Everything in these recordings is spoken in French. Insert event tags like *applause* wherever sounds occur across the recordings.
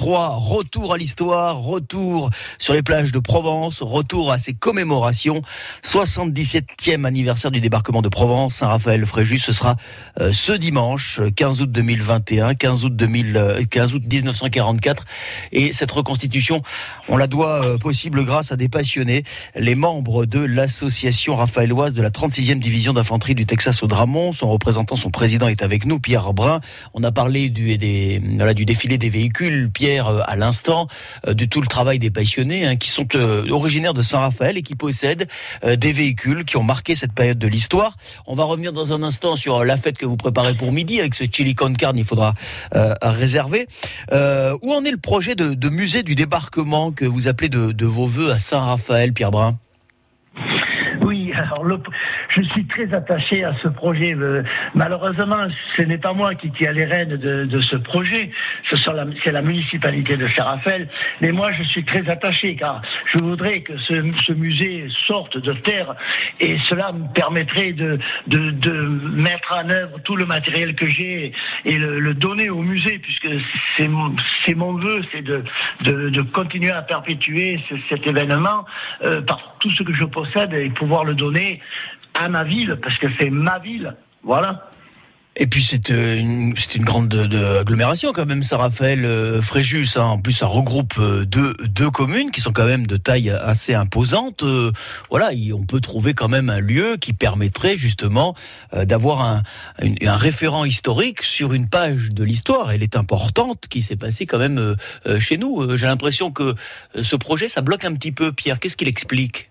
2023. Retour à l'histoire, retour sur les plages de Provence, retour à ces commémorations. 77e anniversaire du débarquement de Provence, Saint-Raphaël-Fréjus. Ce sera euh, ce dimanche, 15 août 2021, 15 août 2000, 15 août 1944. Et cette reconstitution, on la doit euh, possible grâce à des passionnés, les membres de l'association raphaéloise de la 36e division d'infanterie du Texas au Dramont. Son représentant, son président est avec nous, Pierre Brun. On a parlé du, du défilé des véhicules, euh, à l'instant, euh, de tout le travail des passionnés hein, qui sont euh, originaires de Saint-Raphaël et qui possèdent des véhicules qui ont marqué cette période de l'histoire. On va revenir dans un instant sur la fête que vous préparez pour midi avec ce chili con carne, il faudra réserver. où en est le projet de, musée du débarquement que vous appelez de, de vos voeux à Saint-Raphaël, Pierre Brun? Alors je suis très attaché à ce projet. Euh, malheureusement, ce n'est pas moi qui tiens les rênes de, ce projet, c'est la, municipalité de Saint-Raphaël, mais moi je suis très attaché car je voudrais que ce, ce musée sorte de terre. Et cela me permettrait de, de, de mettre en œuvre tout le matériel que j'ai et le, donner au musée puisque c'est mon, mon vœu, c'est de, de, de, continuer à perpétuer cet événement euh, par tout ce que je possède et pouvoir le donner à ma ville, parce que c'est ma ville. Voilà. Et puis c'est euh, une, grande de, agglomération quand même, Saint-Raphaël, euh, Fréjus. Hein. En plus, ça regroupe euh, deux, communes qui sont quand même de taille assez imposante. voilà, on peut trouver quand même un lieu qui permettrait justement d'avoir un, référent historique sur une page de l'histoire. Elle est importante, qui s'est passée quand même chez nous. J'ai l'impression que ce projet, ça bloque un petit peu. Pierre, qu'est-ce qu'il explique?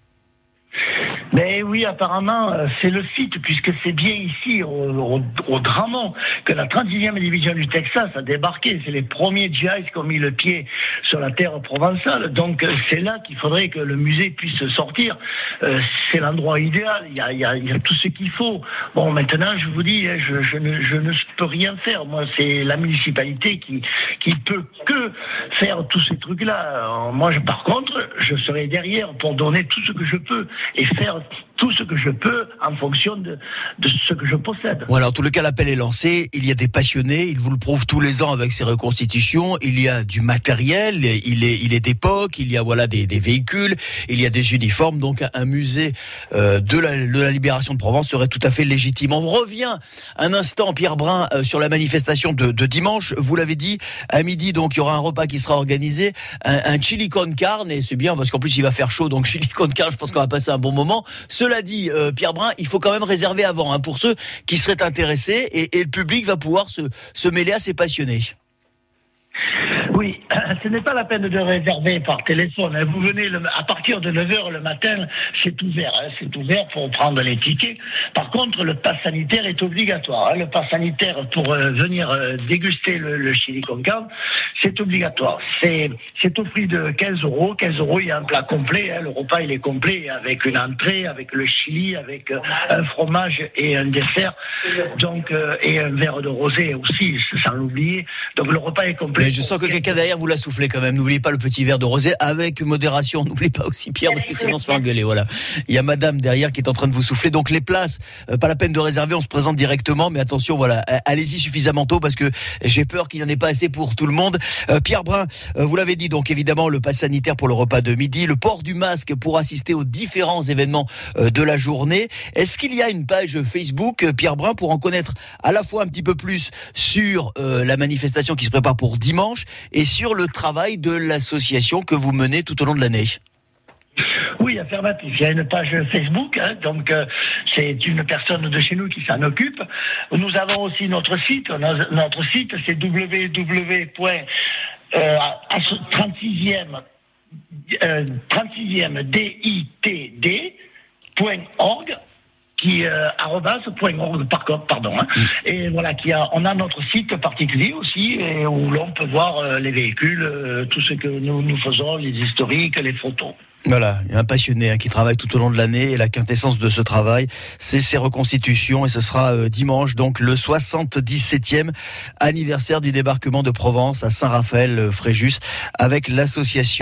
Mais oui, apparemment, euh, c'est le site, puisque c'est bien ici, au, au, Dramont, que la 36e division du Texas a débarqué. C'est les premiers djihadistes qui ont mis le pied sur la terre provençale. Donc euh, c'est là qu'il faudrait que le musée puisse sortir. Euh, c'est l'endroit idéal. Il y, a, tout ce qu'il faut. Bon, maintenant, je vous dis, hein, je, ne, peux rien faire. Moi, c'est la municipalité qui, qui peut que faire tous ces trucs-là. Moi, par contre, je serai derrière pour donner tout ce que je peux et faire host. Tout ce que je peux en fonction de, de ce que je possède. Voilà, en tout le cas, l'appel est lancé. Il y a des passionnés. Ils vous le prouvent tous les ans avec ces reconstitutions. Il y a du matériel. Il est, il est d'époque. Il y a voilà des, des, véhicules. Il y a des uniformes. Donc, un musée euh, de, la, de la libération de Provence serait tout à fait légitime. On revient un instant, Pierre Brun, euh, sur la manifestation de, de dimanche. Vous l'avez dit, à midi, donc, il y aura un repas qui sera organisé. Un, un chili con carne. Et c'est bien parce qu'en plus, il va faire chaud. Donc, *laughs* chili con carne, je pense qu'on va passer un bon moment. Cela dit, euh, Pierre Brun, il faut quand même réserver avant hein, pour ceux qui seraient intéressés et, et, le public va pouvoir se, se mêler à ces passionnés. Oui, *clears throat* ce n'est pas la peine de réserver par téléphone. Hein. Vous venez le, à partir de 9h le matin, c'est ouvert. Hein. C'est ouvert pour prendre les tickets. Par contre, le pass sanitaire est obligatoire. Hein. Le pass sanitaire pour euh, venir euh, déguster le, le chili con carne, c'est obligatoire. C'est, c'est au prix de 15 euros. 15 euros, il y a un plat complet. Le repas, il est complet avec une entrée, avec le chili, avec euh, un fromage et un dessert. Donc, et un verre de rosé aussi, sans l'oublier. Donc, le repas est complet. Mais je sens que quelqu'un derrière vous l'a soufflé quand même. N'oubliez pas le petit verre de rosé avec modération. *laughs* N'oubliez pas aussi Pierre parce que sinon on se fait engueuler. Voilà. Il y a Madame derrière qui est en train de vous souffler. Donc les places, euh, pas la peine de réserver. On se présente directement, mais attention, voilà, allez-y suffisamment tôt parce que j'ai peur qu'il n'y en ait pas assez pour tout le monde. Euh, Pierre Brun, euh, vous l'avez dit. Donc évidemment le pass sanitaire pour le repas de midi, le port du masque pour assister aux différents événements de la journée. Est-ce qu'il y a une page Facebook Pierre Brun pour en connaître à la fois un petit peu plus sur la manifestation qui se prépare pour dimanche sur le travail de l'association que vous menez tout au long de l'année. Oui, affirmatif. Il y a une page Facebook, hein, donc euh, c'est une personne de chez nous qui s'en occupe. Nous avons aussi notre site. Notre site, c'est www.36e euh, 36e DITD.org qui euh, pardon hein. mm. et voilà qui a on a notre site particulier aussi et où l'on peut voir euh, les véhicules euh, tout ce que nous nous faisons les historiques les photos voilà, il y a un passionné hein, qui travaille tout au long de l'année et la quintessence de ce travail, c'est ces reconstitutions et ce sera euh, dimanche, donc le 77e anniversaire du débarquement de Provence à Saint-Raphaël-Fréjus avec l'association